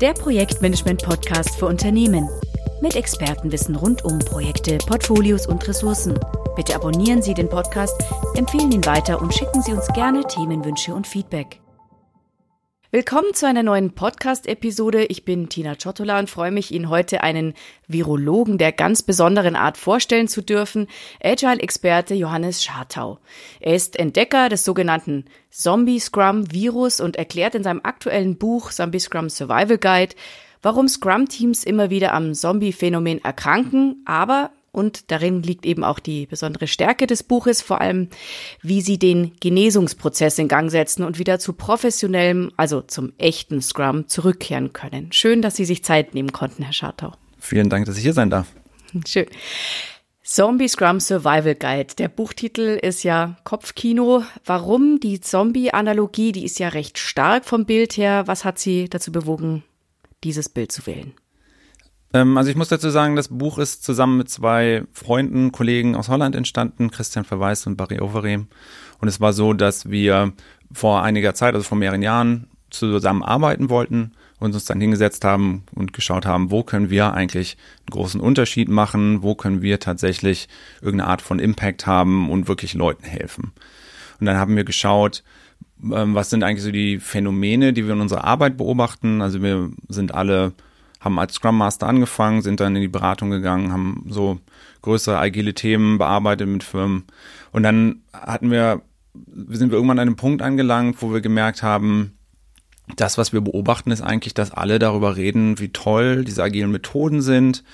der Projektmanagement-Podcast für Unternehmen. Mit Expertenwissen rund um Projekte, Portfolios und Ressourcen. Bitte abonnieren Sie den Podcast, empfehlen ihn weiter und schicken Sie uns gerne Themenwünsche und Feedback. Willkommen zu einer neuen Podcast-Episode. Ich bin Tina Ciottola und freue mich, Ihnen heute einen Virologen der ganz besonderen Art vorstellen zu dürfen, Agile-Experte Johannes Schartau. Er ist Entdecker des sogenannten Zombie-Scrum-Virus und erklärt in seinem aktuellen Buch Zombie Scrum Survival Guide, warum Scrum-Teams immer wieder am Zombie-Phänomen erkranken, aber und darin liegt eben auch die besondere Stärke des Buches, vor allem, wie sie den Genesungsprozess in Gang setzen und wieder zu professionellem, also zum echten Scrum zurückkehren können. Schön, dass Sie sich Zeit nehmen konnten, Herr Schartau. Vielen Dank, dass ich hier sein darf. Schön. Zombie Scrum Survival Guide. Der Buchtitel ist ja Kopfkino. Warum die Zombie-Analogie? Die ist ja recht stark vom Bild her. Was hat Sie dazu bewogen, dieses Bild zu wählen? Ähm, also ich muss dazu sagen, das Buch ist zusammen mit zwei Freunden, Kollegen aus Holland entstanden, Christian Verweis und Barry Overeem. Und es war so, dass wir vor einiger Zeit, also vor mehreren Jahren, zusammen arbeiten wollten und uns dann hingesetzt haben und geschaut haben, wo können wir eigentlich einen großen Unterschied machen, wo können wir tatsächlich irgendeine Art von Impact haben und wirklich Leuten helfen. Und dann haben wir geschaut, ähm, was sind eigentlich so die Phänomene, die wir in unserer Arbeit beobachten. Also wir sind alle haben als Scrum Master angefangen, sind dann in die Beratung gegangen, haben so größere agile Themen bearbeitet mit Firmen. Und dann hatten wir, sind wir irgendwann an einem Punkt angelangt, wo wir gemerkt haben, das, was wir beobachten, ist eigentlich, dass alle darüber reden, wie toll diese agilen Methoden sind.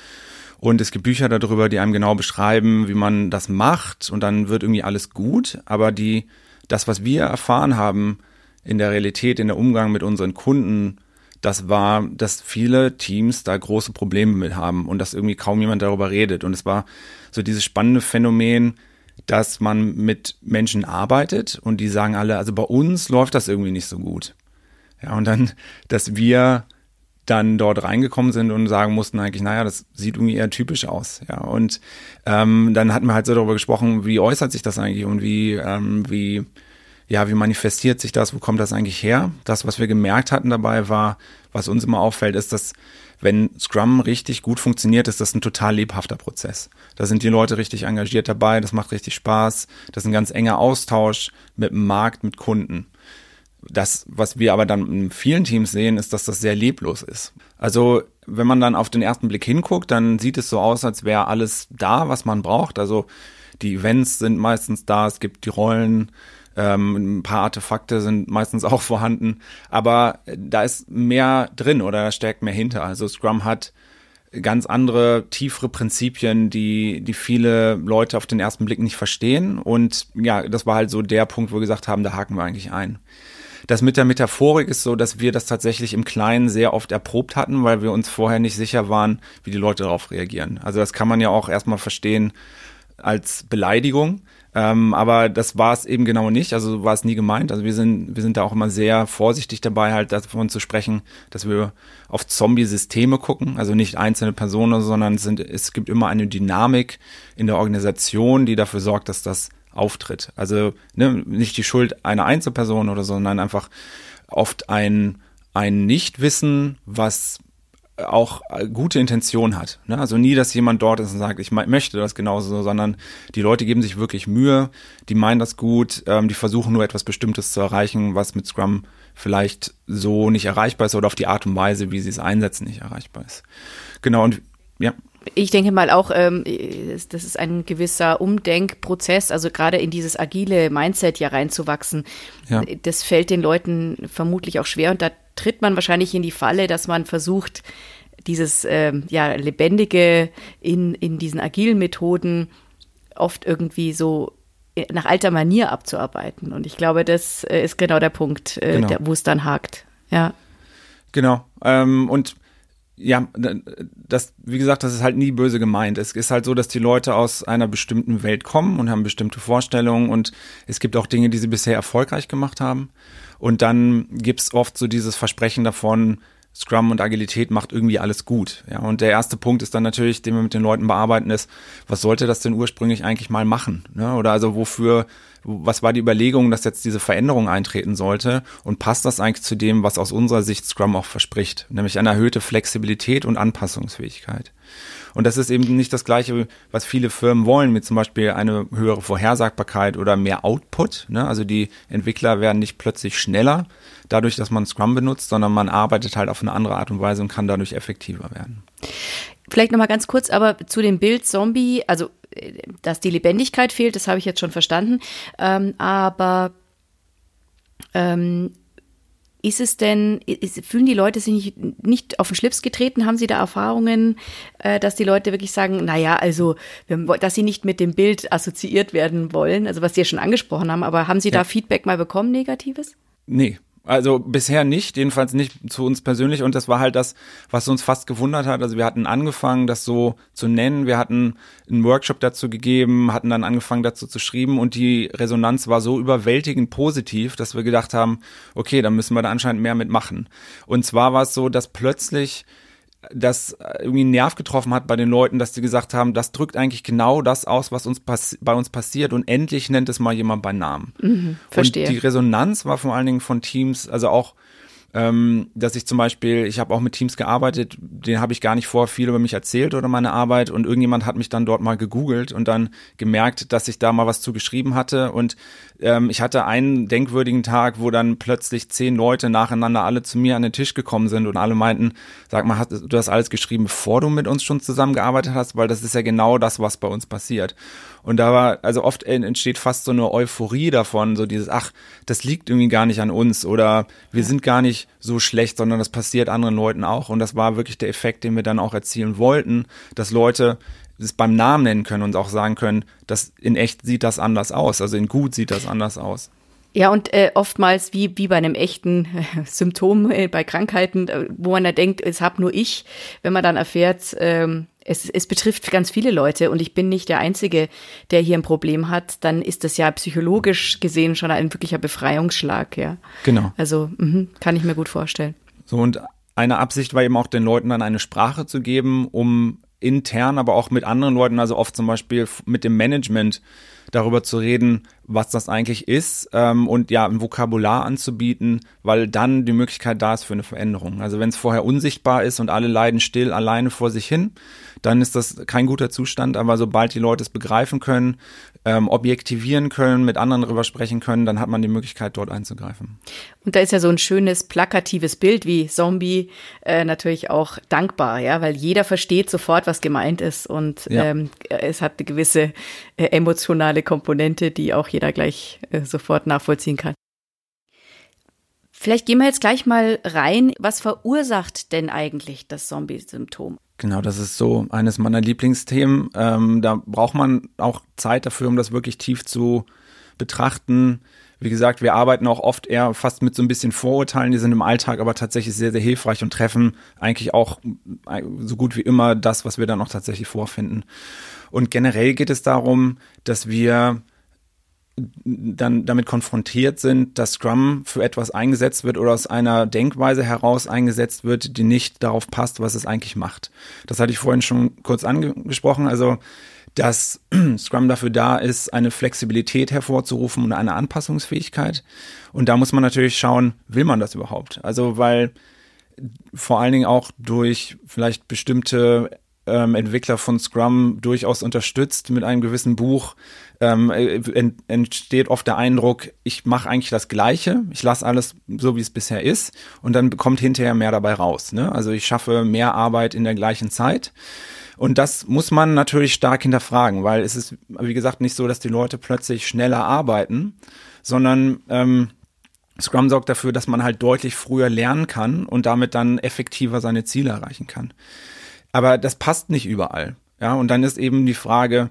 Und es gibt Bücher darüber, die einem genau beschreiben, wie man das macht. Und dann wird irgendwie alles gut. Aber die, das, was wir erfahren haben in der Realität, in der Umgang mit unseren Kunden, das war, dass viele Teams da große Probleme mit haben und dass irgendwie kaum jemand darüber redet. Und es war so dieses spannende Phänomen, dass man mit Menschen arbeitet und die sagen alle, also bei uns läuft das irgendwie nicht so gut. Ja, und dann, dass wir dann dort reingekommen sind und sagen mussten eigentlich, naja, das sieht irgendwie eher typisch aus. Ja, und ähm, dann hatten wir halt so darüber gesprochen, wie äußert sich das eigentlich und wie, ähm, wie ja, wie manifestiert sich das, wo kommt das eigentlich her? Das, was wir gemerkt hatten dabei war, was uns immer auffällt, ist, dass wenn Scrum richtig gut funktioniert, ist das ein total lebhafter Prozess. Da sind die Leute richtig engagiert dabei, das macht richtig Spaß, das ist ein ganz enger Austausch mit dem Markt, mit Kunden. Das, was wir aber dann in vielen Teams sehen, ist, dass das sehr leblos ist. Also, wenn man dann auf den ersten Blick hinguckt, dann sieht es so aus, als wäre alles da, was man braucht. Also, die Events sind meistens da, es gibt die Rollen, ähm, ein paar Artefakte sind meistens auch vorhanden, aber da ist mehr drin oder da steckt mehr hinter. Also Scrum hat ganz andere, tiefere Prinzipien, die, die viele Leute auf den ersten Blick nicht verstehen. Und ja, das war halt so der Punkt, wo wir gesagt haben, da haken wir eigentlich ein. Das mit der Metaphorik ist so, dass wir das tatsächlich im Kleinen sehr oft erprobt hatten, weil wir uns vorher nicht sicher waren, wie die Leute darauf reagieren. Also das kann man ja auch erstmal verstehen als Beleidigung. Ähm, aber das war es eben genau nicht, also war es nie gemeint. Also wir sind, wir sind da auch immer sehr vorsichtig dabei, halt davon zu sprechen, dass wir auf Zombie-Systeme gucken, also nicht einzelne Personen, sondern es, sind, es gibt immer eine Dynamik in der Organisation, die dafür sorgt, dass das auftritt. Also ne, nicht die Schuld einer Einzelperson oder so, sondern einfach oft ein, ein Nichtwissen, was auch äh, gute Intention hat. Ne? Also nie, dass jemand dort ist und sagt, ich möchte das genauso, sondern die Leute geben sich wirklich Mühe, die meinen das gut, ähm, die versuchen nur etwas Bestimmtes zu erreichen, was mit Scrum vielleicht so nicht erreichbar ist oder auf die Art und Weise, wie sie es einsetzen, nicht erreichbar ist. Genau, und ja. Ich denke mal auch, ähm, das ist ein gewisser Umdenkprozess, also gerade in dieses agile Mindset ja reinzuwachsen. Ja. Das fällt den Leuten vermutlich auch schwer und da tritt man wahrscheinlich in die Falle, dass man versucht, dieses ähm, ja, Lebendige in, in diesen agilen Methoden oft irgendwie so äh, nach alter Manier abzuarbeiten. Und ich glaube, das äh, ist genau der Punkt, äh, genau. wo es dann hakt. Ja. Genau. Ähm, und ja, das, wie gesagt, das ist halt nie böse gemeint. Es ist halt so, dass die Leute aus einer bestimmten Welt kommen und haben bestimmte Vorstellungen und es gibt auch Dinge, die sie bisher erfolgreich gemacht haben. Und dann gibt's oft so dieses Versprechen davon, Scrum und Agilität macht irgendwie alles gut. Ja, und der erste Punkt ist dann natürlich, den wir mit den Leuten bearbeiten, ist, was sollte das denn ursprünglich eigentlich mal machen? Ne? Oder also wofür, was war die Überlegung, dass jetzt diese Veränderung eintreten sollte und passt das eigentlich zu dem, was aus unserer Sicht Scrum auch verspricht, nämlich eine erhöhte Flexibilität und Anpassungsfähigkeit. Und das ist eben nicht das Gleiche, was viele Firmen wollen, mit zum Beispiel eine höhere Vorhersagbarkeit oder mehr Output. Ne? Also die Entwickler werden nicht plötzlich schneller dadurch, dass man Scrum benutzt, sondern man arbeitet halt auf eine andere Art und Weise und kann dadurch effektiver werden. Vielleicht nochmal ganz kurz, aber zu dem Bild Zombie, also äh, dass die Lebendigkeit fehlt, das habe ich jetzt schon verstanden. Ähm, aber ähm, ist es denn, ist, fühlen die Leute sich nicht, nicht, auf den Schlips getreten? Haben Sie da Erfahrungen, äh, dass die Leute wirklich sagen, naja, also, dass sie nicht mit dem Bild assoziiert werden wollen? Also, was Sie ja schon angesprochen haben, aber haben Sie ja. da Feedback mal bekommen, Negatives? Nee, also bisher nicht, jedenfalls nicht zu uns persönlich. Und das war halt das, was uns fast gewundert hat. Also wir hatten angefangen, das so zu nennen. Wir hatten einen Workshop dazu gegeben, hatten dann angefangen dazu zu schreiben und die Resonanz war so überwältigend positiv, dass wir gedacht haben, okay, dann müssen wir da anscheinend mehr mitmachen. Und zwar war es so, dass plötzlich das irgendwie einen Nerv getroffen hat bei den Leuten, dass sie gesagt haben, das drückt eigentlich genau das aus, was uns bei uns passiert und endlich nennt es mal jemand bei Namen. Mhm, verstehe. Und die Resonanz war vor allen Dingen von Teams, also auch ähm, dass ich zum Beispiel, ich habe auch mit Teams gearbeitet, denen habe ich gar nicht vor viel über mich erzählt oder meine Arbeit. Und irgendjemand hat mich dann dort mal gegoogelt und dann gemerkt, dass ich da mal was zu geschrieben hatte. Und ähm, ich hatte einen denkwürdigen Tag, wo dann plötzlich zehn Leute nacheinander alle zu mir an den Tisch gekommen sind und alle meinten, sag mal, hast du das alles geschrieben, bevor du mit uns schon zusammengearbeitet hast, weil das ist ja genau das, was bei uns passiert. Und da war, also oft entsteht fast so eine Euphorie davon, so dieses, ach, das liegt irgendwie gar nicht an uns oder wir sind gar nicht so schlecht, sondern das passiert anderen Leuten auch. Und das war wirklich der Effekt, den wir dann auch erzielen wollten, dass Leute es beim Namen nennen können und auch sagen können, dass in echt sieht das anders aus, also in gut sieht das anders aus. Ja, und äh, oftmals wie, wie bei einem echten äh, Symptom äh, bei Krankheiten, äh, wo man da denkt, es hab nur ich, wenn man dann erfährt, ähm, es, es betrifft ganz viele Leute und ich bin nicht der Einzige, der hier ein Problem hat, dann ist das ja psychologisch gesehen schon ein wirklicher Befreiungsschlag, ja. Genau. Also mh, kann ich mir gut vorstellen. So, und eine Absicht war eben auch den Leuten dann eine Sprache zu geben, um intern, aber auch mit anderen Leuten, also oft zum Beispiel mit dem Management darüber zu reden, was das eigentlich ist ähm, und ja, ein Vokabular anzubieten, weil dann die Möglichkeit da ist für eine Veränderung. Also wenn es vorher unsichtbar ist und alle leiden still alleine vor sich hin, dann ist das kein guter Zustand. Aber sobald die Leute es begreifen können, ähm, objektivieren können, mit anderen darüber sprechen können, dann hat man die Möglichkeit, dort einzugreifen. Und da ist ja so ein schönes plakatives Bild wie Zombie äh, natürlich auch dankbar, ja, weil jeder versteht sofort, was gemeint ist und ja. ähm, es hat eine gewisse äh, emotionale Komponente, die auch jeder gleich äh, sofort nachvollziehen kann. Vielleicht gehen wir jetzt gleich mal rein. Was verursacht denn eigentlich das Zombie-Symptom? Genau, das ist so eines meiner Lieblingsthemen. Ähm, da braucht man auch Zeit dafür, um das wirklich tief zu betrachten. Wie gesagt, wir arbeiten auch oft eher fast mit so ein bisschen Vorurteilen, die sind im Alltag aber tatsächlich sehr, sehr hilfreich und treffen eigentlich auch äh, so gut wie immer das, was wir dann auch tatsächlich vorfinden. Und generell geht es darum, dass wir dann damit konfrontiert sind, dass Scrum für etwas eingesetzt wird oder aus einer Denkweise heraus eingesetzt wird, die nicht darauf passt, was es eigentlich macht. Das hatte ich vorhin schon kurz angesprochen. Also, dass Scrum dafür da ist, eine Flexibilität hervorzurufen und eine Anpassungsfähigkeit. Und da muss man natürlich schauen, will man das überhaupt? Also, weil vor allen Dingen auch durch vielleicht bestimmte ähm, Entwickler von Scrum durchaus unterstützt mit einem gewissen Buch, ähm, ent, entsteht oft der Eindruck, ich mache eigentlich das Gleiche, ich lasse alles so, wie es bisher ist und dann kommt hinterher mehr dabei raus. Ne? Also ich schaffe mehr Arbeit in der gleichen Zeit. Und das muss man natürlich stark hinterfragen, weil es ist, wie gesagt, nicht so, dass die Leute plötzlich schneller arbeiten, sondern ähm, Scrum sorgt dafür, dass man halt deutlich früher lernen kann und damit dann effektiver seine Ziele erreichen kann. Aber das passt nicht überall. Ja, und dann ist eben die Frage,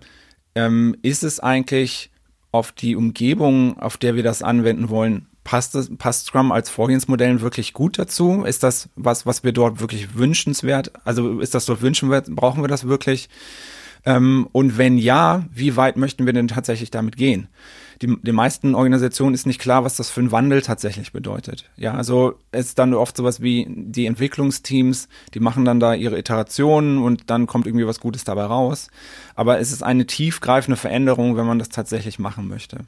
ähm, ist es eigentlich auf die Umgebung, auf der wir das anwenden wollen, passt, das, passt Scrum als Vorgehensmodell wirklich gut dazu? Ist das was, was wir dort wirklich wünschenswert? Also ist das dort wünschenswert? Brauchen wir das wirklich? Ähm, und wenn ja, wie weit möchten wir denn tatsächlich damit gehen? die, den meisten Organisationen ist nicht klar, was das für ein Wandel tatsächlich bedeutet. Ja, also es ist dann oft sowas wie die Entwicklungsteams, die machen dann da ihre Iterationen und dann kommt irgendwie was Gutes dabei raus. Aber es ist eine tiefgreifende Veränderung, wenn man das tatsächlich machen möchte.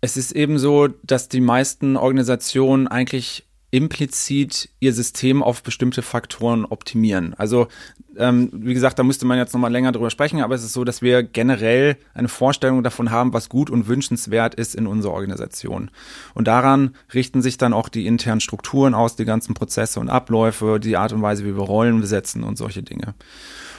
Es ist eben so, dass die meisten Organisationen eigentlich implizit ihr System auf bestimmte Faktoren optimieren. Also ähm, wie gesagt, da müsste man jetzt nochmal länger drüber sprechen, aber es ist so, dass wir generell eine Vorstellung davon haben, was gut und wünschenswert ist in unserer Organisation. Und daran richten sich dann auch die internen Strukturen aus, die ganzen Prozesse und Abläufe, die Art und Weise, wie wir Rollen besetzen und solche Dinge.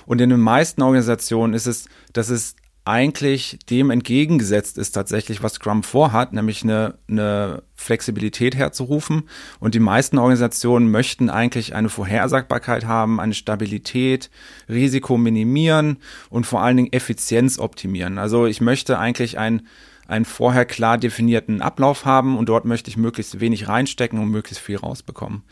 Und in den meisten Organisationen ist es, dass es eigentlich dem entgegengesetzt ist tatsächlich, was Scrum vorhat, nämlich eine, eine Flexibilität herzurufen. Und die meisten Organisationen möchten eigentlich eine Vorhersagbarkeit haben, eine Stabilität, Risiko minimieren und vor allen Dingen Effizienz optimieren. Also ich möchte eigentlich ein einen vorher klar definierten Ablauf haben und dort möchte ich möglichst wenig reinstecken und möglichst viel rausbekommen.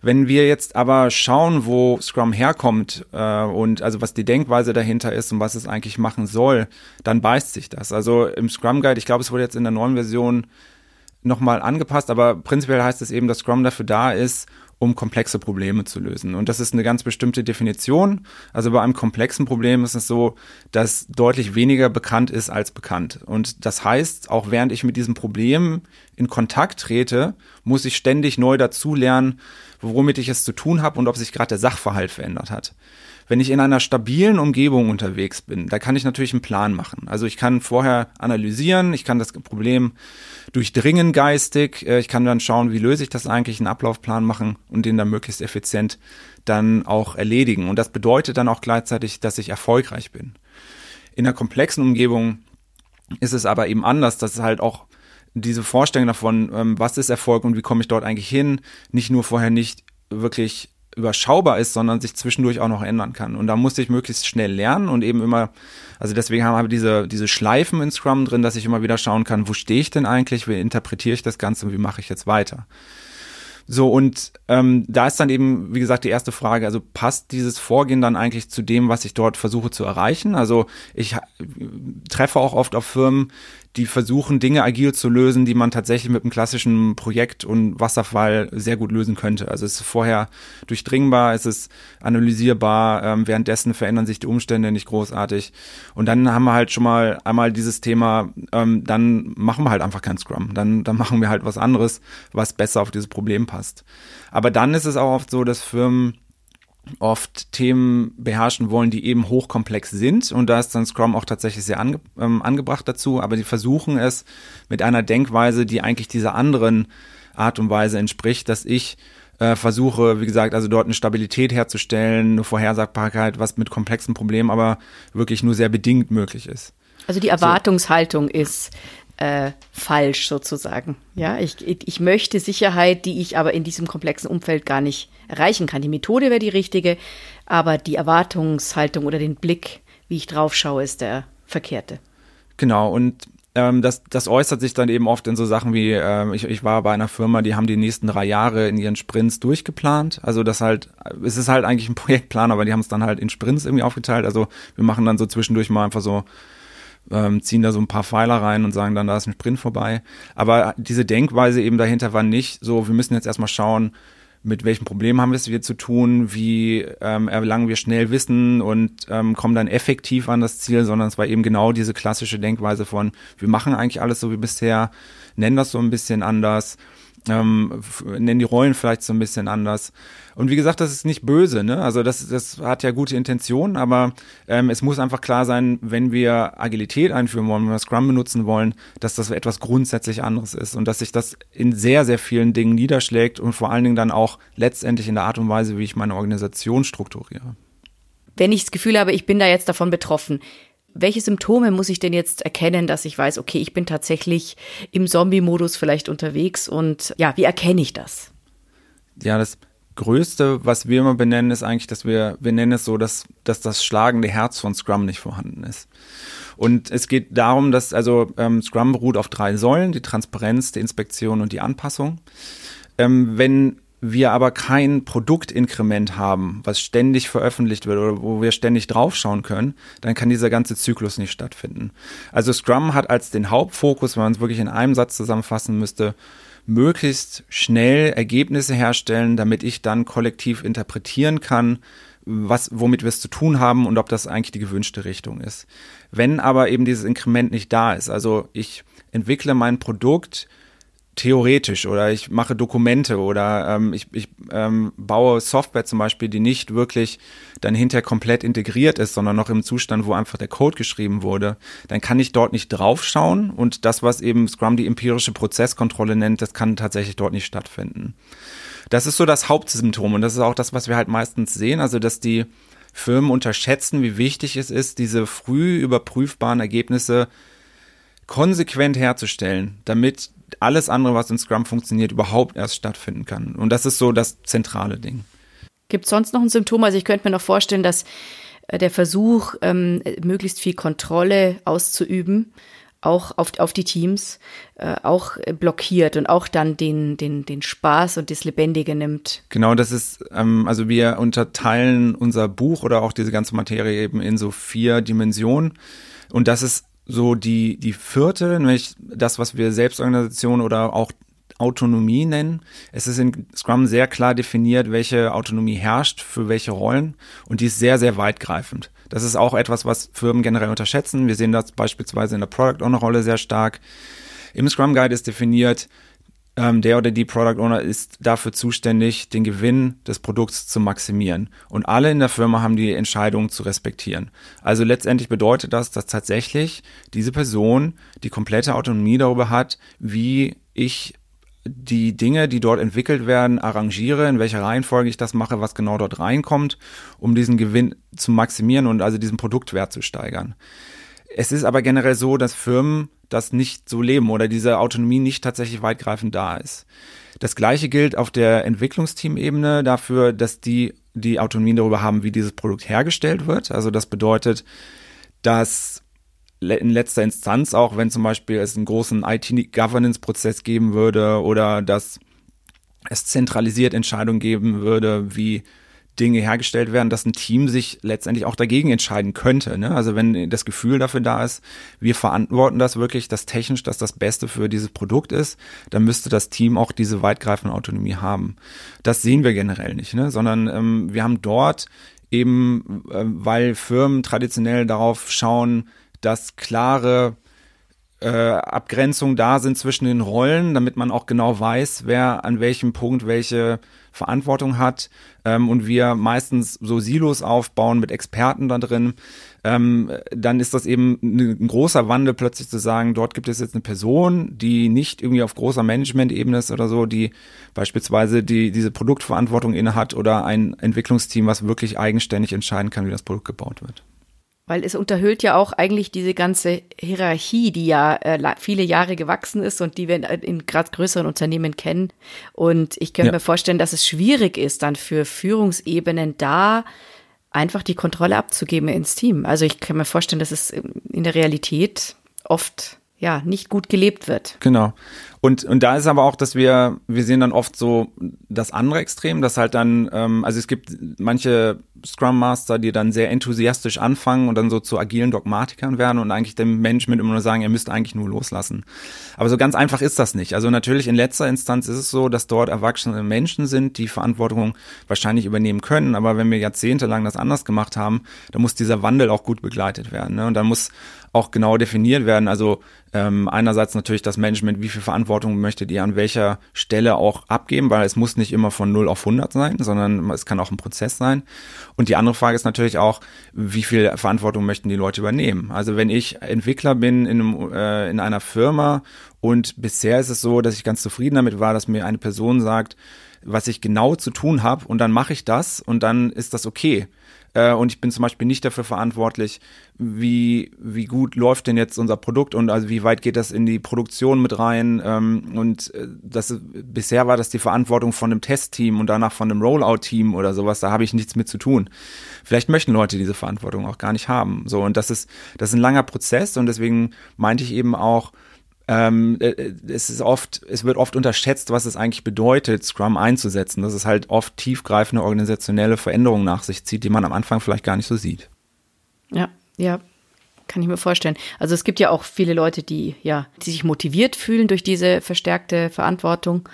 Wenn wir jetzt aber schauen, wo Scrum herkommt äh, und also was die Denkweise dahinter ist und was es eigentlich machen soll, dann beißt sich das. Also im Scrum Guide, ich glaube, es wurde jetzt in der neuen Version nochmal angepasst, aber prinzipiell heißt es eben, dass Scrum dafür da ist, um komplexe Probleme zu lösen. Und das ist eine ganz bestimmte Definition. Also bei einem komplexen Problem ist es so, dass deutlich weniger bekannt ist als bekannt. Und das heißt, auch während ich mit diesem Problem in Kontakt trete, muss ich ständig neu dazulernen, womit ich es zu tun habe und ob sich gerade der Sachverhalt verändert hat. Wenn ich in einer stabilen Umgebung unterwegs bin, da kann ich natürlich einen Plan machen. Also ich kann vorher analysieren, ich kann das Problem durchdringen geistig, äh, ich kann dann schauen, wie löse ich das eigentlich, einen Ablaufplan machen und den dann möglichst effizient dann auch erledigen. Und das bedeutet dann auch gleichzeitig, dass ich erfolgreich bin. In einer komplexen Umgebung ist es aber eben anders, dass es halt auch diese Vorstellung davon, ähm, was ist Erfolg und wie komme ich dort eigentlich hin, nicht nur vorher nicht wirklich überschaubar ist, sondern sich zwischendurch auch noch ändern kann. Und da musste ich möglichst schnell lernen und eben immer, also deswegen haben wir diese, diese Schleifen in Scrum drin, dass ich immer wieder schauen kann, wo stehe ich denn eigentlich, wie interpretiere ich das Ganze und wie mache ich jetzt weiter. So, und ähm, da ist dann eben, wie gesagt, die erste Frage, also passt dieses Vorgehen dann eigentlich zu dem, was ich dort versuche zu erreichen? Also ich treffe auch oft auf Firmen, die versuchen, Dinge agil zu lösen, die man tatsächlich mit einem klassischen Projekt und Wasserfall sehr gut lösen könnte. Also es ist vorher durchdringbar, es ist analysierbar, ähm, währenddessen verändern sich die Umstände nicht großartig. Und dann haben wir halt schon mal einmal dieses Thema, ähm, dann machen wir halt einfach kein Scrum. Dann, dann machen wir halt was anderes, was besser auf dieses Problem passt. Aber dann ist es auch oft so, dass Firmen oft Themen beherrschen wollen, die eben hochkomplex sind. Und da ist dann Scrum auch tatsächlich sehr ange ähm, angebracht dazu. Aber die versuchen es mit einer Denkweise, die eigentlich dieser anderen Art und Weise entspricht, dass ich äh, versuche, wie gesagt, also dort eine Stabilität herzustellen, eine Vorhersagbarkeit, was mit komplexen Problemen aber wirklich nur sehr bedingt möglich ist. Also die Erwartungshaltung so. ist, äh, falsch sozusagen. Ja, ich, ich möchte Sicherheit, die ich aber in diesem komplexen Umfeld gar nicht erreichen kann. Die Methode wäre die richtige, aber die Erwartungshaltung oder den Blick, wie ich drauf schaue, ist der verkehrte. Genau, und ähm, das, das äußert sich dann eben oft in so Sachen wie, äh, ich, ich war bei einer Firma, die haben die nächsten drei Jahre in ihren Sprints durchgeplant. Also das halt, es ist halt eigentlich ein Projektplan, aber die haben es dann halt in Sprints irgendwie aufgeteilt. Also wir machen dann so zwischendurch mal einfach so ähm, ziehen da so ein paar Pfeiler rein und sagen dann, da ist ein Sprint vorbei. Aber diese Denkweise eben dahinter war nicht so, wir müssen jetzt erstmal schauen, mit welchen Problemen haben wir es hier zu tun, wie ähm, erlangen wir schnell Wissen und ähm, kommen dann effektiv an das Ziel, sondern es war eben genau diese klassische Denkweise von, wir machen eigentlich alles so wie bisher, nennen das so ein bisschen anders ähm, nennen die Rollen vielleicht so ein bisschen anders. Und wie gesagt, das ist nicht böse, ne? Also das, das hat ja gute Intentionen, aber ähm, es muss einfach klar sein, wenn wir Agilität einführen wollen, wenn wir Scrum benutzen wollen, dass das etwas grundsätzlich anderes ist und dass sich das in sehr, sehr vielen Dingen niederschlägt und vor allen Dingen dann auch letztendlich in der Art und Weise, wie ich meine Organisation strukturiere. Wenn ich das Gefühl habe, ich bin da jetzt davon betroffen, welche Symptome muss ich denn jetzt erkennen, dass ich weiß, okay, ich bin tatsächlich im Zombie-Modus vielleicht unterwegs und ja, wie erkenne ich das? Ja, das Größte, was wir immer benennen, ist eigentlich, dass wir, wir nennen es so, dass, dass das schlagende Herz von Scrum nicht vorhanden ist. Und es geht darum, dass also ähm, Scrum beruht auf drei Säulen, die Transparenz, die Inspektion und die Anpassung. Ähm, wenn wir aber kein Produktinkrement haben, was ständig veröffentlicht wird oder wo wir ständig draufschauen können, dann kann dieser ganze Zyklus nicht stattfinden. Also Scrum hat als den Hauptfokus, wenn man es wirklich in einem Satz zusammenfassen müsste, möglichst schnell Ergebnisse herstellen, damit ich dann kollektiv interpretieren kann, was, womit wir es zu tun haben und ob das eigentlich die gewünschte Richtung ist. Wenn aber eben dieses Inkrement nicht da ist, also ich entwickle mein Produkt theoretisch oder ich mache Dokumente oder ähm, ich, ich ähm, baue Software zum Beispiel, die nicht wirklich dann hinterher komplett integriert ist, sondern noch im Zustand, wo einfach der Code geschrieben wurde, dann kann ich dort nicht draufschauen und das, was eben Scrum die empirische Prozesskontrolle nennt, das kann tatsächlich dort nicht stattfinden. Das ist so das Hauptsymptom und das ist auch das, was wir halt meistens sehen, also dass die Firmen unterschätzen, wie wichtig es ist, diese früh überprüfbaren Ergebnisse konsequent herzustellen, damit alles andere, was in Scrum funktioniert, überhaupt erst stattfinden kann. Und das ist so das zentrale Ding. Gibt es sonst noch ein Symptom? Also ich könnte mir noch vorstellen, dass äh, der Versuch, ähm, möglichst viel Kontrolle auszuüben, auch auf, auf die Teams, äh, auch blockiert und auch dann den, den, den Spaß und das Lebendige nimmt. Genau, das ist, ähm, also wir unterteilen unser Buch oder auch diese ganze Materie eben in so vier Dimensionen. Und das ist so die, die vierte, nämlich das, was wir Selbstorganisation oder auch Autonomie nennen. Es ist in Scrum sehr klar definiert, welche Autonomie herrscht für welche Rollen und die ist sehr, sehr weitgreifend. Das ist auch etwas, was Firmen generell unterschätzen. Wir sehen das beispielsweise in der Product Owner Rolle sehr stark. Im Scrum Guide ist definiert, ähm, der oder die Product Owner ist dafür zuständig, den Gewinn des Produkts zu maximieren. Und alle in der Firma haben die Entscheidung zu respektieren. Also letztendlich bedeutet das, dass tatsächlich diese Person die komplette Autonomie darüber hat, wie ich die Dinge, die dort entwickelt werden, arrangiere, in welcher Reihenfolge ich das mache, was genau dort reinkommt, um diesen Gewinn zu maximieren und also diesen Produktwert zu steigern. Es ist aber generell so, dass Firmen das nicht so leben oder diese Autonomie nicht tatsächlich weitgreifend da ist. Das gleiche gilt auf der Entwicklungsteam-Ebene dafür, dass die die Autonomie darüber haben, wie dieses Produkt hergestellt wird. Also das bedeutet, dass in letzter Instanz auch, wenn zum Beispiel es einen großen IT-Governance-Prozess geben würde oder dass es zentralisiert Entscheidungen geben würde, wie Dinge hergestellt werden, dass ein Team sich letztendlich auch dagegen entscheiden könnte. Ne? Also wenn das Gefühl dafür da ist, wir verantworten das wirklich, dass technisch das das Beste für dieses Produkt ist, dann müsste das Team auch diese weitgreifende Autonomie haben. Das sehen wir generell nicht, ne? sondern ähm, wir haben dort eben, äh, weil Firmen traditionell darauf schauen, dass klare äh, Abgrenzungen da sind zwischen den Rollen, damit man auch genau weiß, wer an welchem Punkt welche Verantwortung hat ähm, und wir meistens so Silos aufbauen mit Experten da drin, ähm, dann ist das eben ein großer Wandel plötzlich zu sagen, dort gibt es jetzt eine Person, die nicht irgendwie auf großer Management-Ebene ist oder so, die beispielsweise die, diese Produktverantwortung innehat oder ein Entwicklungsteam, was wirklich eigenständig entscheiden kann, wie das Produkt gebaut wird. Weil es unterhöhlt ja auch eigentlich diese ganze Hierarchie, die ja äh, viele Jahre gewachsen ist und die wir in, in gerade größeren Unternehmen kennen. Und ich könnte ja. mir vorstellen, dass es schwierig ist, dann für Führungsebenen da einfach die Kontrolle abzugeben ins Team. Also ich kann mir vorstellen, dass es in der Realität oft ja nicht gut gelebt wird. Genau. Und, und da ist aber auch, dass wir, wir sehen dann oft so das andere Extrem, dass halt dann, ähm, also es gibt manche Scrum Master, die dann sehr enthusiastisch anfangen und dann so zu agilen Dogmatikern werden und eigentlich dem Management immer nur sagen, ihr müsst eigentlich nur loslassen. Aber so ganz einfach ist das nicht. Also natürlich in letzter Instanz ist es so, dass dort erwachsene Menschen sind, die Verantwortung wahrscheinlich übernehmen können. Aber wenn wir jahrzehntelang das anders gemacht haben, dann muss dieser Wandel auch gut begleitet werden. Ne? Und dann muss auch genau definiert werden. Also ähm, einerseits natürlich das Management, wie viel Verantwortung möchtet ihr an welcher Stelle auch abgeben, weil es muss nicht immer von 0 auf 100 sein, sondern es kann auch ein Prozess sein. Und die andere Frage ist natürlich auch, wie viel Verantwortung möchten die Leute übernehmen? Also wenn ich Entwickler bin in, einem, äh, in einer Firma und bisher ist es so, dass ich ganz zufrieden damit war, dass mir eine Person sagt, was ich genau zu tun habe und dann mache ich das und dann ist das okay. Äh, und ich bin zum Beispiel nicht dafür verantwortlich, wie, wie gut läuft denn jetzt unser Produkt und also wie weit geht das in die Produktion mit rein. Ähm, und äh, das bisher war das die Verantwortung von einem Testteam und danach von einem Rollout-Team oder sowas. Da habe ich nichts mit zu tun. Vielleicht möchten Leute diese Verantwortung auch gar nicht haben. So, und das ist, das ist ein langer Prozess und deswegen meinte ich eben auch, ähm, äh, es ist oft, es wird oft unterschätzt, was es eigentlich bedeutet, Scrum einzusetzen, dass es halt oft tiefgreifende organisationelle Veränderungen nach sich zieht, die man am Anfang vielleicht gar nicht so sieht. Ja, ja, kann ich mir vorstellen. Also es gibt ja auch viele Leute, die ja, die sich motiviert fühlen durch diese verstärkte Verantwortung,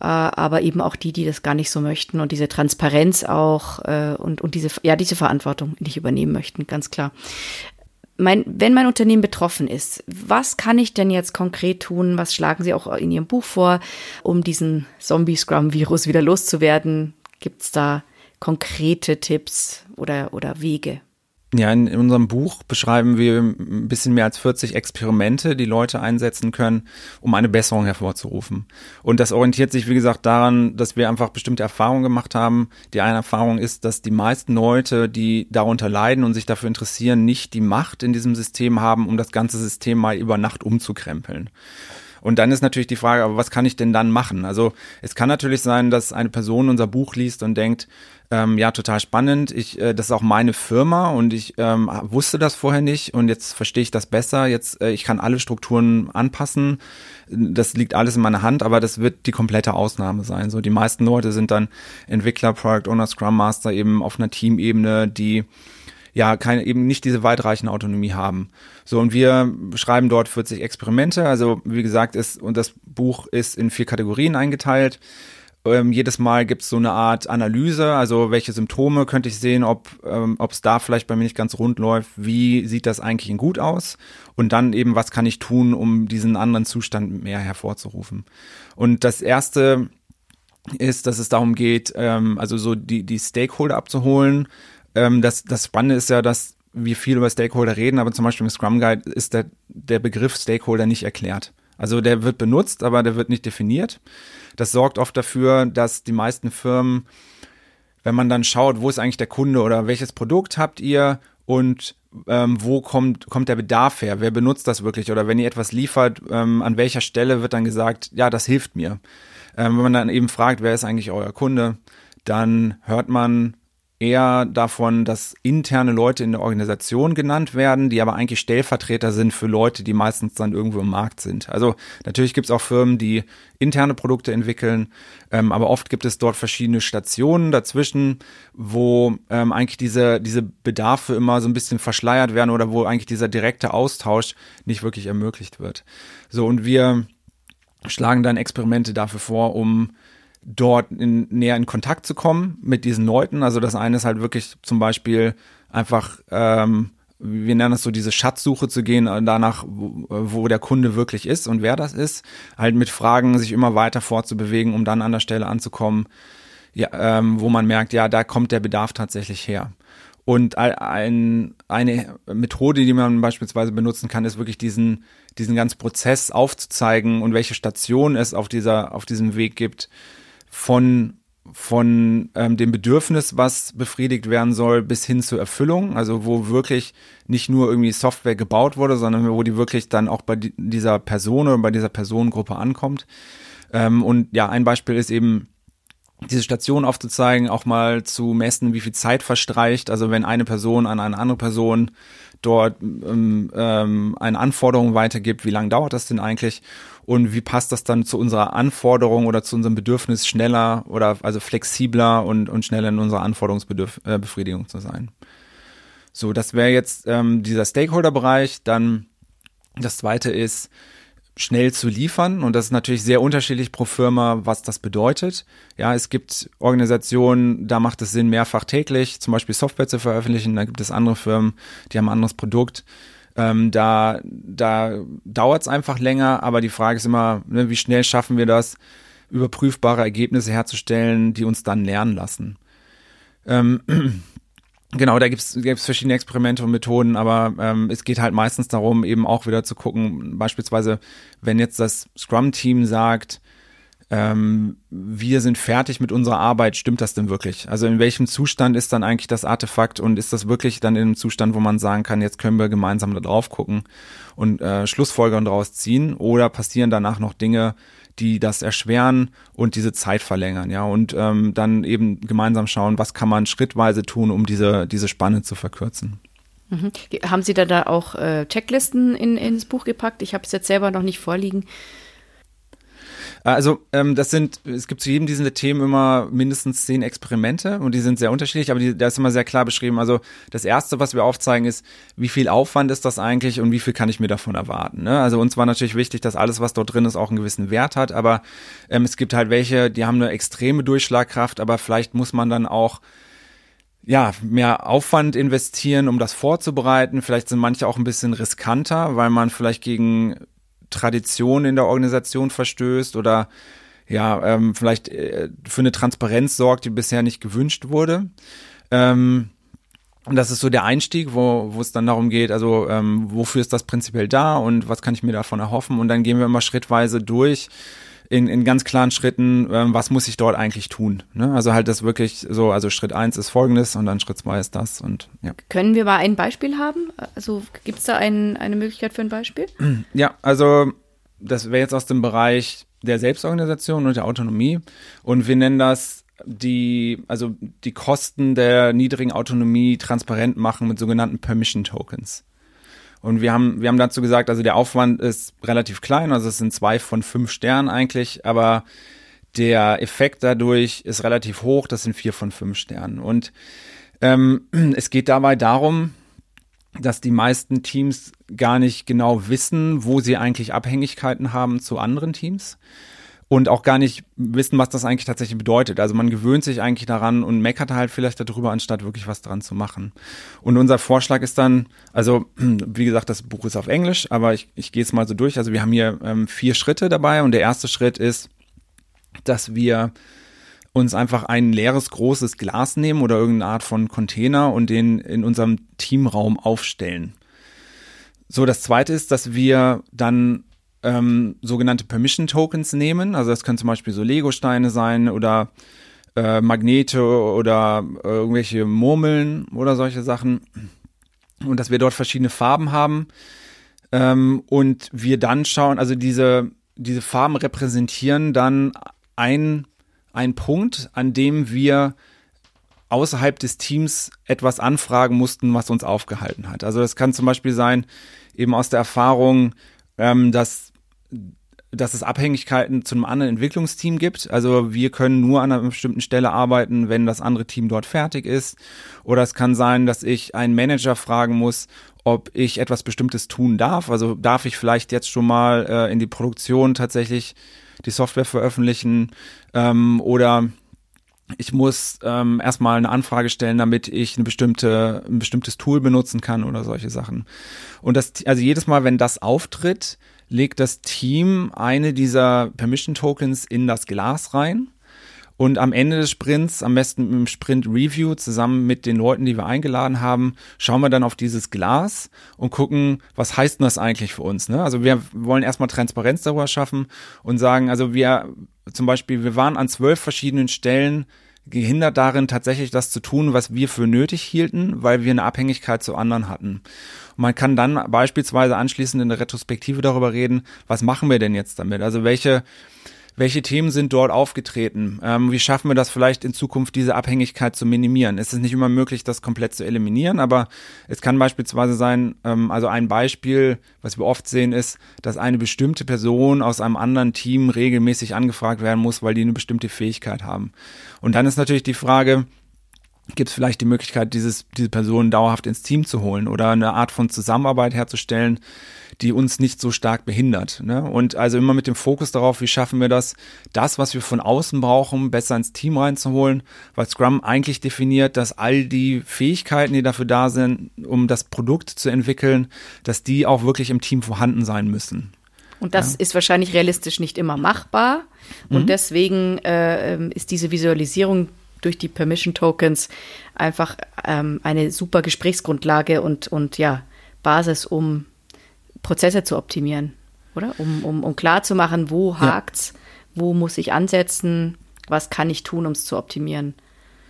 äh, aber eben auch die, die das gar nicht so möchten und diese Transparenz auch äh, und und diese ja diese Verantwortung nicht übernehmen möchten, ganz klar. Mein, wenn mein Unternehmen betroffen ist, was kann ich denn jetzt konkret tun? Was schlagen Sie auch in Ihrem Buch vor, um diesen Zombie-Scrum-Virus wieder loszuwerden? Gibt es da konkrete Tipps oder, oder Wege? Ja, in, in, unserem Buch beschreiben wir ein bisschen mehr als 40 Experimente, die Leute einsetzen können, um eine Besserung hervorzurufen. Und das orientiert sich, wie gesagt, daran, dass wir einfach bestimmte Erfahrungen gemacht haben. Die eine Erfahrung ist, dass die meisten Leute, die darunter leiden und sich dafür interessieren, nicht die Macht in diesem System haben, um das ganze System mal über Nacht umzukrempeln. Und dann ist natürlich die Frage, aber was kann ich denn dann machen? Also es kann natürlich sein, dass eine Person unser Buch liest und denkt, ähm, ja, total spannend. Ich, äh, das ist auch meine Firma und ich ähm, wusste das vorher nicht und jetzt verstehe ich das besser. Jetzt, äh, ich kann alle Strukturen anpassen. Das liegt alles in meiner Hand, aber das wird die komplette Ausnahme sein. So, die meisten Leute sind dann Entwickler, Product Owner, Scrum Master eben auf einer Teamebene, die ja keine eben nicht diese weitreichende Autonomie haben. So und wir schreiben dort 40 Experimente. Also wie gesagt ist und das Buch ist in vier Kategorien eingeteilt. Ähm, jedes Mal gibt es so eine Art Analyse, also welche Symptome könnte ich sehen, ob ähm, es da vielleicht bei mir nicht ganz rund läuft, wie sieht das eigentlich in gut aus und dann eben, was kann ich tun, um diesen anderen Zustand mehr hervorzurufen. Und das erste ist, dass es darum geht, ähm, also so die, die Stakeholder abzuholen. Ähm, das, das Spannende ist ja, dass wir viel über Stakeholder reden, aber zum Beispiel im Scrum Guide ist der, der Begriff Stakeholder nicht erklärt. Also der wird benutzt, aber der wird nicht definiert. Das sorgt oft dafür, dass die meisten Firmen, wenn man dann schaut, wo ist eigentlich der Kunde oder welches Produkt habt ihr und ähm, wo kommt, kommt der Bedarf her? Wer benutzt das wirklich? Oder wenn ihr etwas liefert, ähm, an welcher Stelle wird dann gesagt, ja, das hilft mir? Ähm, wenn man dann eben fragt, wer ist eigentlich euer Kunde, dann hört man eher davon, dass interne Leute in der Organisation genannt werden, die aber eigentlich Stellvertreter sind für Leute, die meistens dann irgendwo im Markt sind. Also natürlich gibt es auch Firmen, die interne Produkte entwickeln, ähm, aber oft gibt es dort verschiedene Stationen dazwischen, wo ähm, eigentlich diese, diese Bedarfe immer so ein bisschen verschleiert werden oder wo eigentlich dieser direkte Austausch nicht wirklich ermöglicht wird. So, und wir schlagen dann Experimente dafür vor, um dort in, näher in Kontakt zu kommen mit diesen Leuten. Also das eine ist halt wirklich zum Beispiel einfach, ähm, wir nennen das so diese Schatzsuche zu gehen, äh, danach, wo, wo der Kunde wirklich ist und wer das ist. Halt mit Fragen sich immer weiter fortzubewegen, um dann an der Stelle anzukommen, ja, ähm, wo man merkt, ja, da kommt der Bedarf tatsächlich her. Und ein, eine Methode, die man beispielsweise benutzen kann, ist wirklich diesen, diesen ganzen Prozess aufzuzeigen und welche Station es auf dieser, auf diesem Weg gibt, von von ähm, dem Bedürfnis, was befriedigt werden soll, bis hin zur Erfüllung. Also wo wirklich nicht nur irgendwie Software gebaut wurde, sondern wo die wirklich dann auch bei dieser Person oder bei dieser Personengruppe ankommt. Ähm, und ja, ein Beispiel ist eben diese Station aufzuzeigen, auch mal zu messen, wie viel Zeit verstreicht. Also wenn eine Person an eine andere Person dort ähm, ähm, eine Anforderung weitergibt, wie lange dauert das denn eigentlich und wie passt das dann zu unserer Anforderung oder zu unserem Bedürfnis schneller oder also flexibler und, und schneller in unserer Anforderungsbefriedigung äh, zu sein. So, das wäre jetzt ähm, dieser Stakeholder-Bereich. Dann das zweite ist, schnell zu liefern. Und das ist natürlich sehr unterschiedlich pro Firma, was das bedeutet. Ja, es gibt Organisationen, da macht es Sinn, mehrfach täglich zum Beispiel Software zu veröffentlichen. Da gibt es andere Firmen, die haben ein anderes Produkt. Ähm, da da dauert es einfach länger, aber die Frage ist immer, ne, wie schnell schaffen wir das, überprüfbare Ergebnisse herzustellen, die uns dann lernen lassen. Ähm, Genau, da gibt's gibt's verschiedene Experimente und Methoden, aber ähm, es geht halt meistens darum, eben auch wieder zu gucken, beispielsweise, wenn jetzt das Scrum-Team sagt, ähm, wir sind fertig mit unserer Arbeit, stimmt das denn wirklich? Also in welchem Zustand ist dann eigentlich das Artefakt und ist das wirklich dann in einem Zustand, wo man sagen kann, jetzt können wir gemeinsam da drauf gucken und äh, Schlussfolgerungen daraus ziehen oder passieren danach noch Dinge, die das erschweren und diese Zeit verlängern, ja, und ähm, dann eben gemeinsam schauen, was kann man schrittweise tun, um diese, diese Spanne zu verkürzen. Mhm. Haben Sie da, da auch äh, Checklisten in, ins Buch gepackt? Ich habe es jetzt selber noch nicht vorliegen. Also ähm, das sind, es gibt zu jedem dieser Themen immer mindestens zehn Experimente und die sind sehr unterschiedlich, aber die, da ist immer sehr klar beschrieben. Also das Erste, was wir aufzeigen, ist, wie viel Aufwand ist das eigentlich und wie viel kann ich mir davon erwarten. Ne? Also uns war natürlich wichtig, dass alles, was dort drin ist, auch einen gewissen Wert hat, aber ähm, es gibt halt welche, die haben eine extreme Durchschlagkraft, aber vielleicht muss man dann auch ja, mehr Aufwand investieren, um das vorzubereiten. Vielleicht sind manche auch ein bisschen riskanter, weil man vielleicht gegen Tradition in der Organisation verstößt oder ja, ähm, vielleicht äh, für eine Transparenz sorgt, die bisher nicht gewünscht wurde. Ähm, und das ist so der Einstieg, wo, wo es dann darum geht, also ähm, wofür ist das prinzipiell da und was kann ich mir davon erhoffen? Und dann gehen wir immer schrittweise durch in, in ganz klaren Schritten, ähm, was muss ich dort eigentlich tun. Ne? Also halt das wirklich so, also Schritt eins ist folgendes und dann Schritt zwei ist das und ja. Können wir mal ein Beispiel haben? Also gibt es da ein, eine Möglichkeit für ein Beispiel? Ja, also das wäre jetzt aus dem Bereich der Selbstorganisation und der Autonomie und wir nennen das die, also die Kosten der niedrigen Autonomie transparent machen mit sogenannten Permission Tokens. Und wir haben, wir haben dazu gesagt, also der Aufwand ist relativ klein, also es sind zwei von fünf Sternen eigentlich, aber der Effekt dadurch ist relativ hoch, das sind vier von fünf Sternen. Und ähm, es geht dabei darum, dass die meisten Teams gar nicht genau wissen, wo sie eigentlich Abhängigkeiten haben zu anderen Teams und auch gar nicht wissen, was das eigentlich tatsächlich bedeutet. Also man gewöhnt sich eigentlich daran und meckert halt vielleicht darüber, anstatt wirklich was dran zu machen. Und unser Vorschlag ist dann, also wie gesagt, das Buch ist auf Englisch, aber ich, ich gehe es mal so durch. Also wir haben hier ähm, vier Schritte dabei und der erste Schritt ist, dass wir uns einfach ein leeres großes Glas nehmen oder irgendeine Art von Container und den in unserem Teamraum aufstellen. So, das zweite ist, dass wir dann ähm, sogenannte Permission Tokens nehmen. Also das können zum Beispiel so Lego-Steine sein oder äh, Magnete oder äh, irgendwelche Murmeln oder solche Sachen. Und dass wir dort verschiedene Farben haben. Ähm, und wir dann schauen, also diese, diese Farben repräsentieren dann ein, ein Punkt, an dem wir außerhalb des Teams etwas anfragen mussten, was uns aufgehalten hat. Also das kann zum Beispiel sein, eben aus der Erfahrung, ähm, dass dass es Abhängigkeiten zu einem anderen Entwicklungsteam gibt. Also wir können nur an einer bestimmten Stelle arbeiten, wenn das andere Team dort fertig ist. Oder es kann sein, dass ich einen Manager fragen muss, ob ich etwas Bestimmtes tun darf. Also darf ich vielleicht jetzt schon mal äh, in die Produktion tatsächlich die Software veröffentlichen ähm, oder ich muss ähm, erstmal eine Anfrage stellen, damit ich eine bestimmte, ein bestimmtes Tool benutzen kann oder solche Sachen. Und das, also jedes Mal, wenn das auftritt, legt das Team eine dieser Permission Tokens in das Glas rein. Und am Ende des Sprints, am besten im Sprint Review, zusammen mit den Leuten, die wir eingeladen haben, schauen wir dann auf dieses Glas und gucken, was heißt denn das eigentlich für uns? Ne? Also wir wollen erstmal Transparenz darüber schaffen und sagen, also wir zum Beispiel, wir waren an zwölf verschiedenen Stellen gehindert darin, tatsächlich das zu tun, was wir für nötig hielten, weil wir eine Abhängigkeit zu anderen hatten. Man kann dann beispielsweise anschließend in der Retrospektive darüber reden, was machen wir denn jetzt damit? Also welche welche Themen sind dort aufgetreten? Ähm, wie schaffen wir das vielleicht in Zukunft, diese Abhängigkeit zu minimieren? Es ist nicht immer möglich, das komplett zu eliminieren, aber es kann beispielsweise sein, ähm, also ein Beispiel, was wir oft sehen, ist, dass eine bestimmte Person aus einem anderen Team regelmäßig angefragt werden muss, weil die eine bestimmte Fähigkeit haben. Und dann ist natürlich die Frage, gibt es vielleicht die Möglichkeit, dieses, diese Person dauerhaft ins Team zu holen oder eine Art von Zusammenarbeit herzustellen, die uns nicht so stark behindert. Ne? Und also immer mit dem Fokus darauf, wie schaffen wir das, das, was wir von außen brauchen, besser ins Team reinzuholen, weil Scrum eigentlich definiert, dass all die Fähigkeiten, die dafür da sind, um das Produkt zu entwickeln, dass die auch wirklich im Team vorhanden sein müssen. Und das ja. ist wahrscheinlich realistisch nicht immer machbar. Und mhm. deswegen äh, ähm, ist diese Visualisierung durch die Permission Tokens einfach ähm, eine super Gesprächsgrundlage und, und ja, Basis, um Prozesse zu optimieren, oder? Um, um, um klar zu machen, wo hakt's, ja. wo muss ich ansetzen, was kann ich tun, um es zu optimieren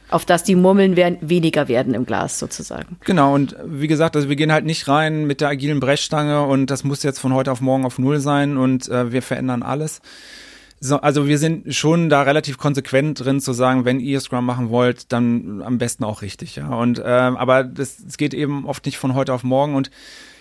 auf dass die Murmeln werden, weniger werden im Glas sozusagen. Genau, und wie gesagt, also wir gehen halt nicht rein mit der agilen Brechstange und das muss jetzt von heute auf morgen auf Null sein und äh, wir verändern alles, so, also wir sind schon da relativ konsequent drin zu sagen, wenn ihr Scrum machen wollt, dann am besten auch richtig, ja. Und äh, aber das, das geht eben oft nicht von heute auf morgen und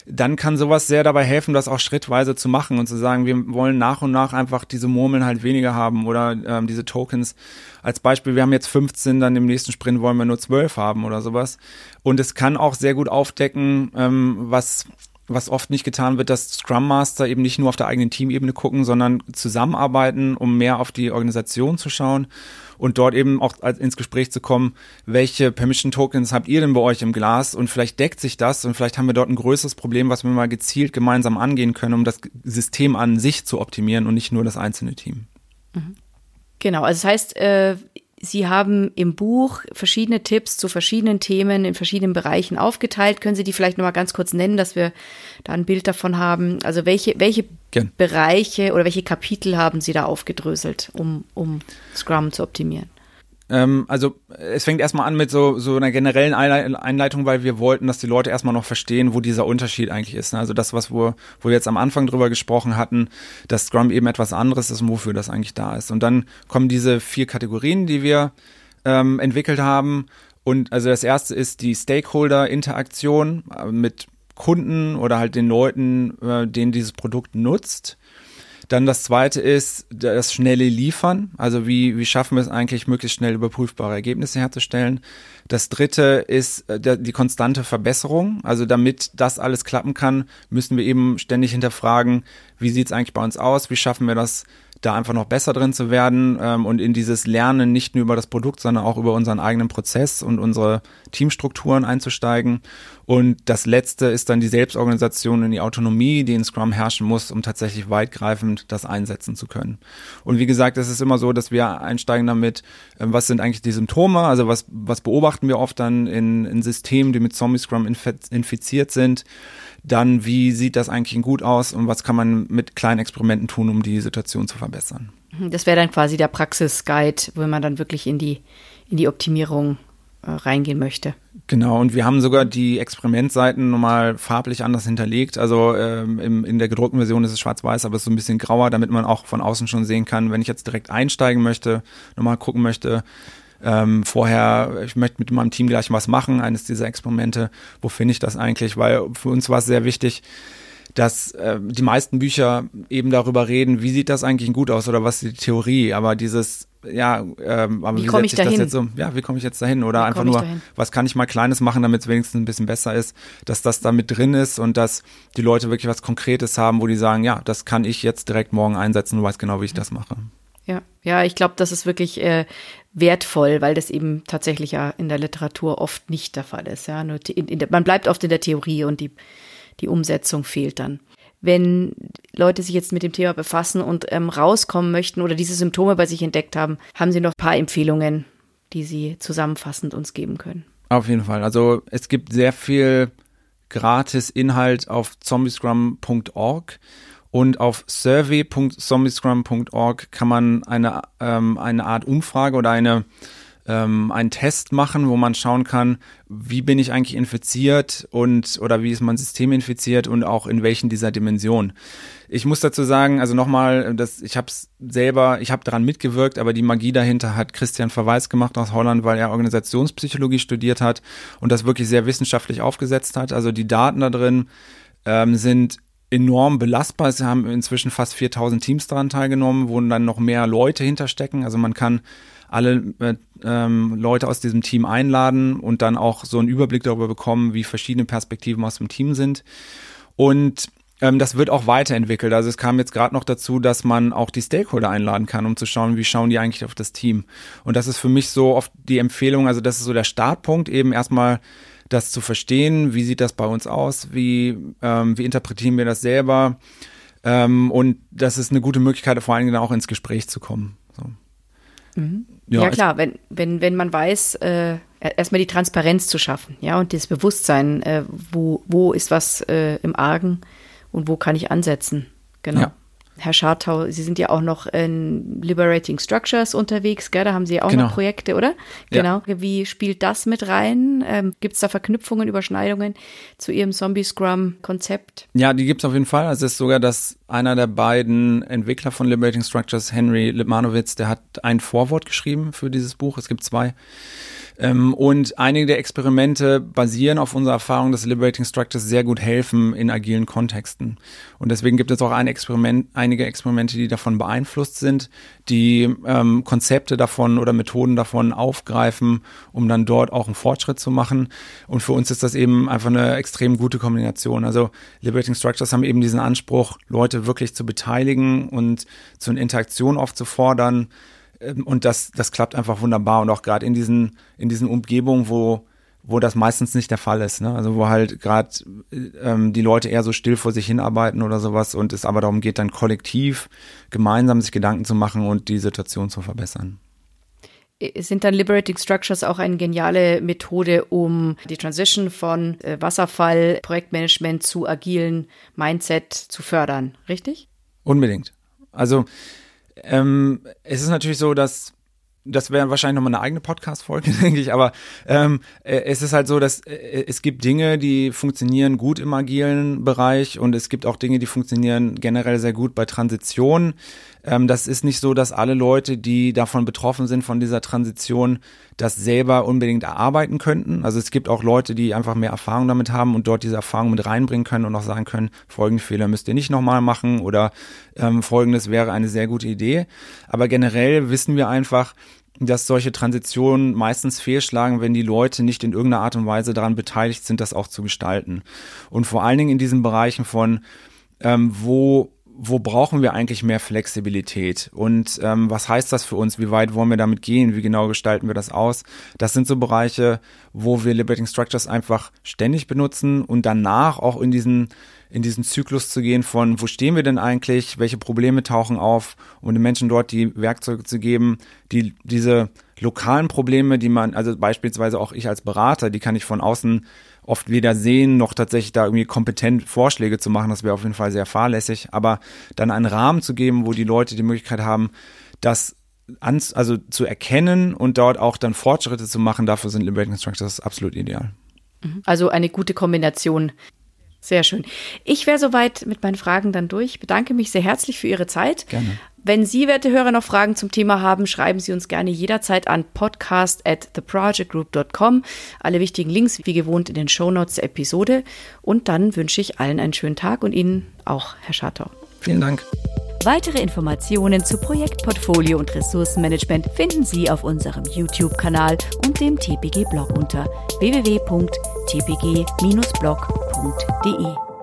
dann kann sowas sehr dabei helfen, das auch schrittweise zu machen und zu sagen, wir wollen nach und nach einfach diese Murmeln halt weniger haben oder ähm, diese Tokens. Als Beispiel, wir haben jetzt 15, dann im nächsten Sprint wollen wir nur 12 haben oder sowas. Und es kann auch sehr gut aufdecken, ähm, was was oft nicht getan wird, dass Scrum Master eben nicht nur auf der eigenen Teamebene gucken, sondern zusammenarbeiten, um mehr auf die Organisation zu schauen und dort eben auch ins Gespräch zu kommen, welche Permission Tokens habt ihr denn bei euch im Glas und vielleicht deckt sich das und vielleicht haben wir dort ein größeres Problem, was wir mal gezielt gemeinsam angehen können, um das System an sich zu optimieren und nicht nur das einzelne Team. Mhm. Genau, also das heißt, äh, Sie haben im Buch verschiedene Tipps zu verschiedenen Themen in verschiedenen Bereichen aufgeteilt. Können Sie die vielleicht nochmal ganz kurz nennen, dass wir da ein Bild davon haben? Also welche, welche Bereiche oder welche Kapitel haben Sie da aufgedröselt, um, um Scrum zu optimieren? Ähm, also es fängt erstmal an mit so, so einer generellen Einleitung, weil wir wollten, dass die Leute erstmal noch verstehen, wo dieser Unterschied eigentlich ist. Ne? Also das, was wir, wo wir jetzt am Anfang drüber gesprochen hatten, dass Scrum eben etwas anderes ist und wofür das eigentlich da ist. Und dann kommen diese vier Kategorien, die wir ähm, entwickelt haben. Und also das erste ist die Stakeholder-Interaktion äh, mit Kunden oder halt den Leuten, äh, denen dieses Produkt nutzt. Dann das zweite ist das schnelle Liefern. Also wie, wie schaffen wir es eigentlich, möglichst schnell überprüfbare Ergebnisse herzustellen. Das dritte ist äh, die konstante Verbesserung. Also damit das alles klappen kann, müssen wir eben ständig hinterfragen, wie sieht es eigentlich bei uns aus? Wie schaffen wir das, da einfach noch besser drin zu werden ähm, und in dieses Lernen nicht nur über das Produkt, sondern auch über unseren eigenen Prozess und unsere Teamstrukturen einzusteigen. Und das letzte ist dann die Selbstorganisation und die Autonomie, die in Scrum herrschen muss, um tatsächlich weitgreifend das einsetzen zu können. Und wie gesagt, es ist immer so, dass wir einsteigen damit, äh, was sind eigentlich die Symptome, also was, was beobachten wir oft dann in, in Systemen, die mit Zombie Scrum infiziert sind dann wie sieht das eigentlich gut aus und was kann man mit kleinen Experimenten tun, um die Situation zu verbessern. Mhm, das wäre dann quasi der Praxisguide, wenn man dann wirklich in die, in die Optimierung reingehen möchte. Genau, und wir haben sogar die Experimentseiten nochmal farblich anders hinterlegt. Also ähm, im, in der gedruckten Version ist es schwarz-weiß, aber es ist so ein bisschen grauer, damit man auch von außen schon sehen kann, wenn ich jetzt direkt einsteigen möchte, nochmal gucken möchte, ähm, vorher, ich möchte mit meinem Team gleich was machen, eines dieser Experimente, wo finde ich das eigentlich? Weil für uns war es sehr wichtig, dass äh, die meisten Bücher eben darüber reden, wie sieht das eigentlich gut aus oder was ist die Theorie, aber dieses ja, ähm, aber wie, wie komme ich dahin? Jetzt so, ja, wie komme ich jetzt dahin? Oder wie einfach nur, was kann ich mal Kleines machen, damit es wenigstens ein bisschen besser ist, dass das da mit drin ist und dass die Leute wirklich was Konkretes haben, wo die sagen, ja, das kann ich jetzt direkt morgen einsetzen, du weißt genau, wie ich das mache. Ja, ja, ich glaube, das ist wirklich äh, wertvoll, weil das eben tatsächlich ja in der Literatur oft nicht der Fall ist. Ja, in, in der, man bleibt oft in der Theorie und die, die Umsetzung fehlt dann. Wenn Leute sich jetzt mit dem Thema befassen und ähm, rauskommen möchten oder diese Symptome bei sich entdeckt haben, haben Sie noch ein paar Empfehlungen, die Sie zusammenfassend uns geben können? Auf jeden Fall. Also es gibt sehr viel gratis Inhalt auf zombiescrum.org. Und auf survey.zombiescrum.org kann man eine, ähm, eine Art Umfrage oder eine, ähm, einen Test machen, wo man schauen kann, wie bin ich eigentlich infiziert und oder wie ist mein System infiziert und auch in welchen dieser Dimensionen. Ich muss dazu sagen, also nochmal, dass ich habe es selber, ich habe daran mitgewirkt, aber die Magie dahinter hat Christian Verweis gemacht aus Holland, weil er Organisationspsychologie studiert hat und das wirklich sehr wissenschaftlich aufgesetzt hat. Also die Daten da drin ähm, sind enorm belastbar. Es haben inzwischen fast 4000 Teams daran teilgenommen, wo dann noch mehr Leute hinterstecken. Also man kann alle äh, ähm, Leute aus diesem Team einladen und dann auch so einen Überblick darüber bekommen, wie verschiedene Perspektiven aus dem Team sind. Und ähm, das wird auch weiterentwickelt. Also es kam jetzt gerade noch dazu, dass man auch die Stakeholder einladen kann, um zu schauen, wie schauen die eigentlich auf das Team. Und das ist für mich so oft die Empfehlung, also das ist so der Startpunkt, eben erstmal das zu verstehen, wie sieht das bei uns aus, wie, ähm, wie interpretieren wir das selber. Ähm, und das ist eine gute Möglichkeit, vor allen Dingen auch ins Gespräch zu kommen. So. Mhm. Ja, ja, klar, wenn, wenn, wenn man weiß, äh, erstmal die Transparenz zu schaffen, ja, und das Bewusstsein, äh, wo, wo ist was äh, im Argen und wo kann ich ansetzen. Genau. Ja. Herr Schartau, Sie sind ja auch noch in Liberating Structures unterwegs, gell? Da haben Sie auch genau. noch Projekte, oder? Genau. Ja. Wie spielt das mit rein? Ähm, gibt es da Verknüpfungen, Überschneidungen zu Ihrem Zombie-Scrum-Konzept? Ja, die gibt es auf jeden Fall. Es ist sogar, dass einer der beiden Entwickler von Liberating Structures, Henry Lipmanowitz, der hat ein Vorwort geschrieben für dieses Buch. Es gibt zwei. Ähm, und einige der Experimente basieren auf unserer Erfahrung, dass Liberating Structures sehr gut helfen in agilen Kontexten. Und deswegen gibt es auch ein Experiment, einige Experimente, die davon beeinflusst sind, die ähm, Konzepte davon oder Methoden davon aufgreifen, um dann dort auch einen Fortschritt zu machen. Und für uns ist das eben einfach eine extrem gute Kombination. Also Liberating Structures haben eben diesen Anspruch, Leute wirklich zu beteiligen und zu einer Interaktion aufzufordern, und das, das klappt einfach wunderbar. Und auch gerade in diesen, in diesen Umgebungen, wo, wo das meistens nicht der Fall ist. Ne? Also wo halt gerade ähm, die Leute eher so still vor sich hinarbeiten oder sowas und es aber darum geht, dann kollektiv gemeinsam sich Gedanken zu machen und die Situation zu verbessern. Sind dann Liberating Structures auch eine geniale Methode, um die Transition von äh, Wasserfall, Projektmanagement zu agilen Mindset zu fördern, richtig? Unbedingt. Also ähm, es ist natürlich so, dass das wäre wahrscheinlich nochmal eine eigene Podcast-Folge, denke ich, aber ähm, äh, es ist halt so, dass äh, es gibt Dinge, die funktionieren gut im agilen Bereich und es gibt auch Dinge, die funktionieren generell sehr gut bei Transitionen. Ähm, das ist nicht so, dass alle Leute, die davon betroffen sind, von dieser Transition, das selber unbedingt erarbeiten könnten. Also es gibt auch Leute, die einfach mehr Erfahrung damit haben und dort diese Erfahrung mit reinbringen können und auch sagen können, folgende Fehler müsst ihr nicht nochmal machen oder ähm, folgendes wäre eine sehr gute Idee. Aber generell wissen wir einfach, dass solche Transitionen meistens fehlschlagen, wenn die Leute nicht in irgendeiner Art und Weise daran beteiligt sind, das auch zu gestalten. Und vor allen Dingen in diesen Bereichen von, ähm, wo wo brauchen wir eigentlich mehr Flexibilität und ähm, was heißt das für uns? Wie weit wollen wir damit gehen? Wie genau gestalten wir das aus? Das sind so Bereiche, wo wir Liberating Structures einfach ständig benutzen und danach auch in diesen in diesen Zyklus zu gehen von, wo stehen wir denn eigentlich, welche Probleme tauchen auf, um den Menschen dort die Werkzeuge zu geben, die diese lokalen Probleme, die man, also beispielsweise auch ich als Berater, die kann ich von außen oft weder sehen, noch tatsächlich da irgendwie kompetent Vorschläge zu machen. Das wäre auf jeden Fall sehr fahrlässig. Aber dann einen Rahmen zu geben, wo die Leute die Möglichkeit haben, das ans, also zu erkennen und dort auch dann Fortschritte zu machen, dafür sind Liberating Structures absolut ideal. Mhm. Also eine gute Kombination. Sehr schön. Ich wäre soweit mit meinen Fragen dann durch. Ich bedanke mich sehr herzlich für Ihre Zeit. Gerne. Wenn Sie, werte Hörer, noch Fragen zum Thema haben, schreiben Sie uns gerne jederzeit an podcast at theprojectgroup.com. Alle wichtigen Links wie gewohnt in den Shownotes der Episode. Und dann wünsche ich allen einen schönen Tag und Ihnen auch, Herr Schartau. Vielen Dank. Weitere Informationen zu Projektportfolio und Ressourcenmanagement finden Sie auf unserem YouTube-Kanal und dem TPG-Blog unter www.tpg-blog.de.